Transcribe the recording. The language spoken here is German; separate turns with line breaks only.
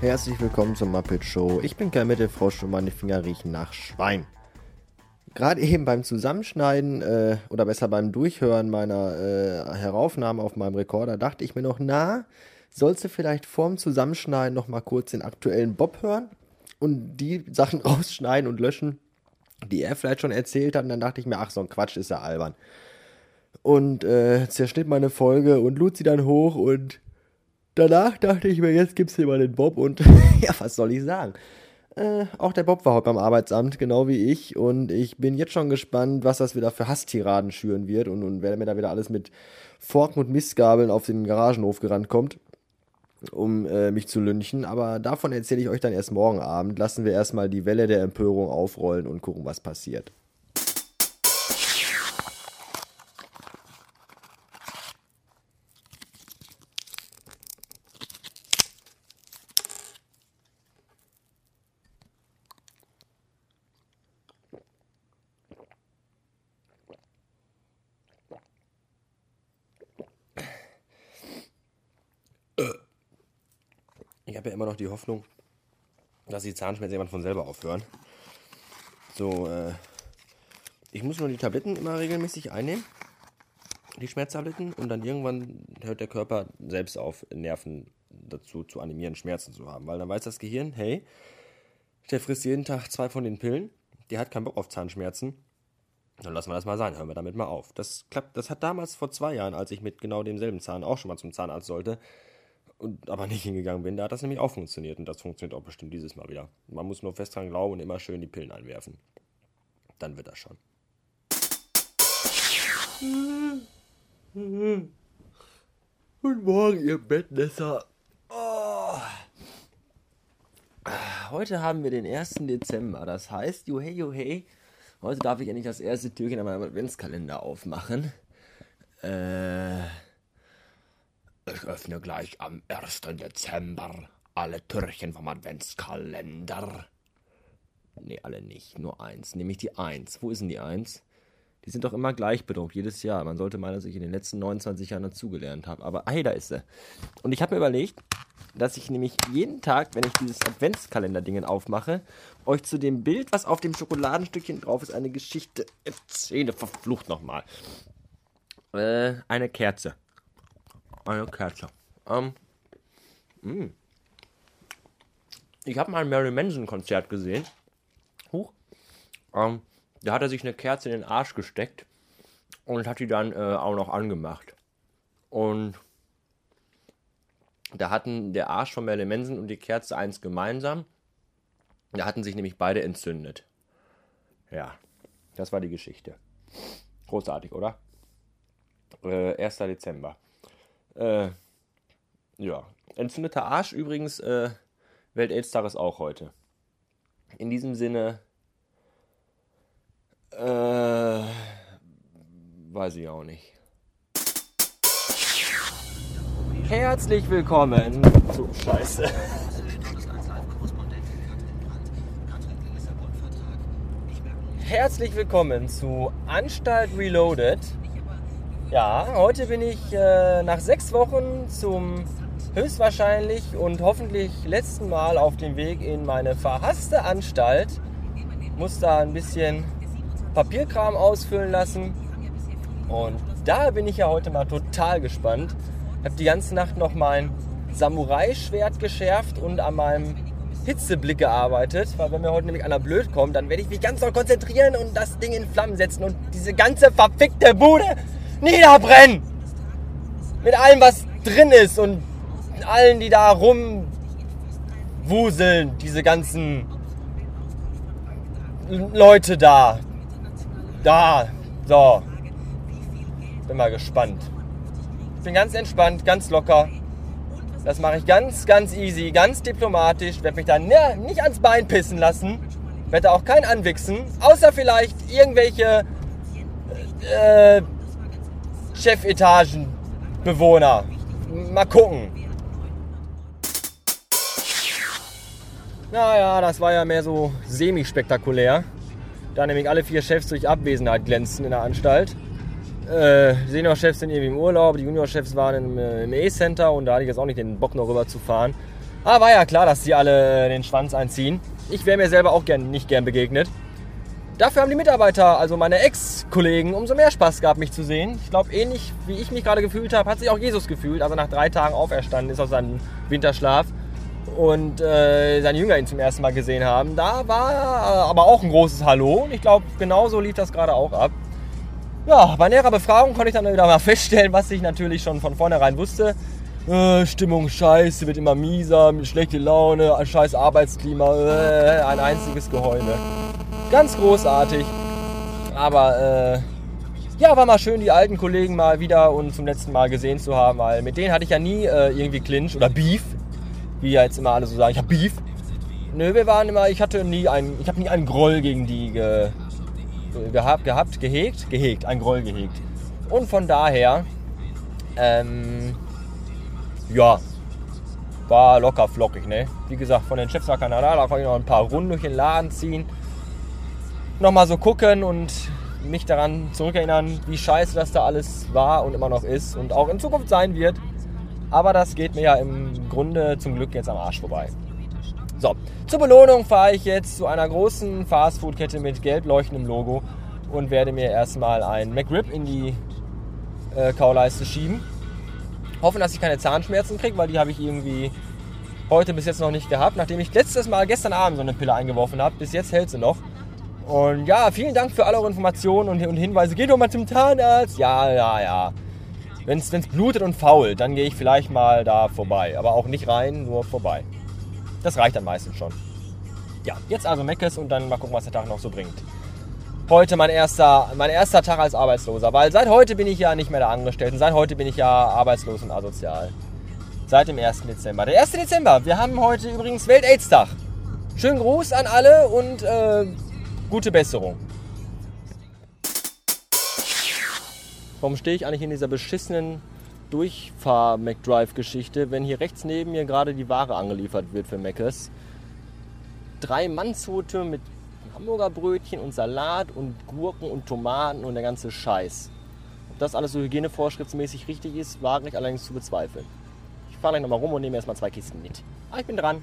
Herzlich willkommen zum Muppet Show. Ich bin Kermit, der Frosch und meine Finger riechen nach Schwein. Gerade eben beim Zusammenschneiden äh, oder besser beim Durchhören meiner äh, Heraufnahme auf meinem Rekorder dachte ich mir noch, na, sollst du vielleicht vorm Zusammenschneiden noch mal kurz den aktuellen Bob hören und die Sachen rausschneiden und löschen, die er vielleicht schon erzählt hat. Und dann dachte ich mir, ach, so ein Quatsch ist ja albern. Und äh, zerschnitt meine Folge und lud sie dann hoch und danach dachte ich mir, jetzt gibt's hier mal den Bob und ja, was soll ich sagen? Äh, auch der Bob war heute beim Arbeitsamt, genau wie ich. Und ich bin jetzt schon gespannt, was das wieder für Hasstiraden schüren wird und, und wer mir da wieder alles mit Forken und Mistgabeln auf den Garagenhof gerannt kommt, um äh, mich zu lynchen. Aber davon erzähle ich euch dann erst morgen Abend. Lassen wir erstmal die Welle der Empörung aufrollen und gucken, was passiert. Ich habe ja immer noch die Hoffnung, dass die Zahnschmerzen irgendwann von selber aufhören. So, äh, ich muss nur die Tabletten immer regelmäßig einnehmen. Die Schmerztabletten. Und dann irgendwann hört der Körper selbst auf, Nerven dazu zu animieren, Schmerzen zu haben. Weil dann weiß das Gehirn, hey, der frisst jeden Tag zwei von den Pillen. Der hat keinen Bock auf Zahnschmerzen. Dann lassen wir das mal sein, hören wir damit mal auf. Das klappt, das hat damals vor zwei Jahren, als ich mit genau demselben Zahn auch schon mal zum Zahnarzt sollte, und aber nicht hingegangen bin, da hat das nämlich auch funktioniert und das funktioniert auch bestimmt dieses Mal wieder. Man muss nur fest dran glauben und immer schön die Pillen einwerfen. Dann wird das schon. Guten Morgen, ihr Bettnässer. Oh. Heute haben wir den 1. Dezember. Das heißt, juhey, juhey, heute darf ich endlich das erste Türchen an meinem Adventskalender aufmachen. Äh. Ich öffne gleich am 1. Dezember alle Türchen vom Adventskalender. Nee, alle nicht, nur eins. Nämlich die Eins. Wo ist denn die Eins? Die sind doch immer gleich bedruckt, jedes Jahr. Man sollte meinen, dass ich in den letzten 29 Jahren dazugelernt habe. Aber hey, da ist sie. Und ich habe mir überlegt, dass ich nämlich jeden Tag, wenn ich dieses Adventskalender-Dingen aufmache, euch zu dem Bild, was auf dem Schokoladenstückchen drauf ist, eine Geschichte erzähle. Verflucht nochmal. Äh, eine Kerze. Eine Kerze. Ähm, mh. Ich habe mal ein Mary Manson Konzert gesehen. Huch. Ähm, da hat er sich eine Kerze in den Arsch gesteckt und hat die dann äh, auch noch angemacht. Und da hatten der Arsch von Marilyn Manson und die Kerze eins gemeinsam. Da hatten sich nämlich beide entzündet. Ja, das war die Geschichte. Großartig, oder? Äh, 1. Dezember. Äh, ja, entzündeter Arsch übrigens, äh, Welt-Aids-Tag ist auch heute. In diesem Sinne, äh, weiß ich auch nicht. Herzlich willkommen zu Scheiße. Herzlich willkommen zu Anstalt Reloaded. Ja, heute bin ich äh, nach sechs Wochen zum höchstwahrscheinlich und hoffentlich letzten Mal auf dem Weg in meine verhasste Anstalt. Muss da ein bisschen Papierkram ausfüllen lassen. Und da bin ich ja heute mal total gespannt. Ich habe die ganze Nacht noch mein Samurai-Schwert geschärft und an meinem Hitzeblick gearbeitet, weil wenn mir heute nämlich einer blöd kommt, dann werde ich mich ganz doll konzentrieren und das Ding in Flammen setzen und diese ganze verfickte Bude niederbrennen. Mit allem, was drin ist und allen, die da rumwuseln, diese ganzen Leute da. Da, so. Bin mal gespannt. Ich bin ganz entspannt, ganz locker. Das mache ich ganz, ganz easy, ganz diplomatisch. Werde mich da nicht ans Bein pissen lassen. Werde auch keinen anwichsen. Außer vielleicht irgendwelche äh, Chefetagenbewohner. Mal gucken. Naja, das war ja mehr so semi-spektakulär. Da nämlich alle vier Chefs durch Abwesenheit glänzten in der Anstalt. Äh, Senior-Chefs sind irgendwie im Urlaub, die Junior-Chefs waren im, äh, im E-Center und da hatte ich jetzt auch nicht den Bock noch rüber zu fahren. Aber war ja klar, dass die alle den Schwanz einziehen. Ich wäre mir selber auch gern, nicht gern begegnet. Dafür haben die Mitarbeiter, also meine Ex-Kollegen, umso mehr Spaß gehabt, mich zu sehen. Ich glaube, ähnlich wie ich mich gerade gefühlt habe, hat sich auch Jesus gefühlt, als er nach drei Tagen auferstanden ist aus seinem Winterschlaf und äh, seine Jünger ihn zum ersten Mal gesehen haben. Da war äh, aber auch ein großes Hallo und ich glaube, genauso lief das gerade auch ab. Ja, bei näherer Befragung konnte ich dann wieder mal feststellen, was ich natürlich schon von vornherein wusste. Äh, Stimmung scheiße, wird immer mieser, schlechte Laune, ein scheiß Arbeitsklima, äh, ein einziges Geheule. Ganz großartig. Aber äh, ja, war mal schön, die alten Kollegen mal wieder und zum letzten Mal gesehen zu haben, weil mit denen hatte ich ja nie äh, irgendwie Clinch oder Beef wie ja jetzt immer alle so sagen, ich habe Beef. Nö, wir waren immer, ich hatte nie einen, ich habe nie einen Groll gegen die ge, gehabt, gehabt, gehegt, gehegt, ein Groll gehegt. Und von daher, ähm, ja, war locker flockig, ne? Wie gesagt, von den Chefs nach Kanada, da konnte ich noch ein paar Runden durch den Laden ziehen. Nochmal so gucken und mich daran zurückerinnern, wie scheiße das da alles war und immer noch ist und auch in Zukunft sein wird. Aber das geht mir ja im Grunde zum Glück jetzt am Arsch vorbei. So, zur Belohnung fahre ich jetzt zu einer großen Fastfood-Kette mit gelb leuchtendem Logo und werde mir erstmal ein McRib in die äh, Kauleiste schieben. Hoffen, dass ich keine Zahnschmerzen kriege, weil die habe ich irgendwie heute bis jetzt noch nicht gehabt, nachdem ich letztes Mal gestern Abend so eine Pille eingeworfen habe. Bis jetzt hält sie noch. Und ja, vielen Dank für alle eure Informationen und, und Hinweise. Geht doch mal zum Zahnarzt. Ja, ja, ja. Wenn es blutet und fault, dann gehe ich vielleicht mal da vorbei. Aber auch nicht rein, nur vorbei. Das reicht dann meistens schon. Ja, jetzt also Meckes und dann mal gucken, was der Tag noch so bringt. Heute mein erster, mein erster Tag als Arbeitsloser, weil seit heute bin ich ja nicht mehr der Angestellten. Seit heute bin ich ja arbeitslos und asozial. Seit dem 1. Dezember. Der 1. Dezember, wir haben heute übrigens Welt-Aids-Tag. Schönen Gruß an alle und äh, gute Besserung. Warum stehe ich eigentlich in dieser beschissenen Durchfahr-McDrive-Geschichte, wenn hier rechts neben mir gerade die Ware angeliefert wird für Meckes? Drei Mannshote mit Hamburger Brötchen und Salat und Gurken und Tomaten und der ganze Scheiß. Ob das alles so hygienevorschriftsmäßig richtig ist, wage ich allerdings zu bezweifeln. Ich fahre gleich nochmal rum und nehme erstmal zwei Kisten mit. Ah, ich bin dran.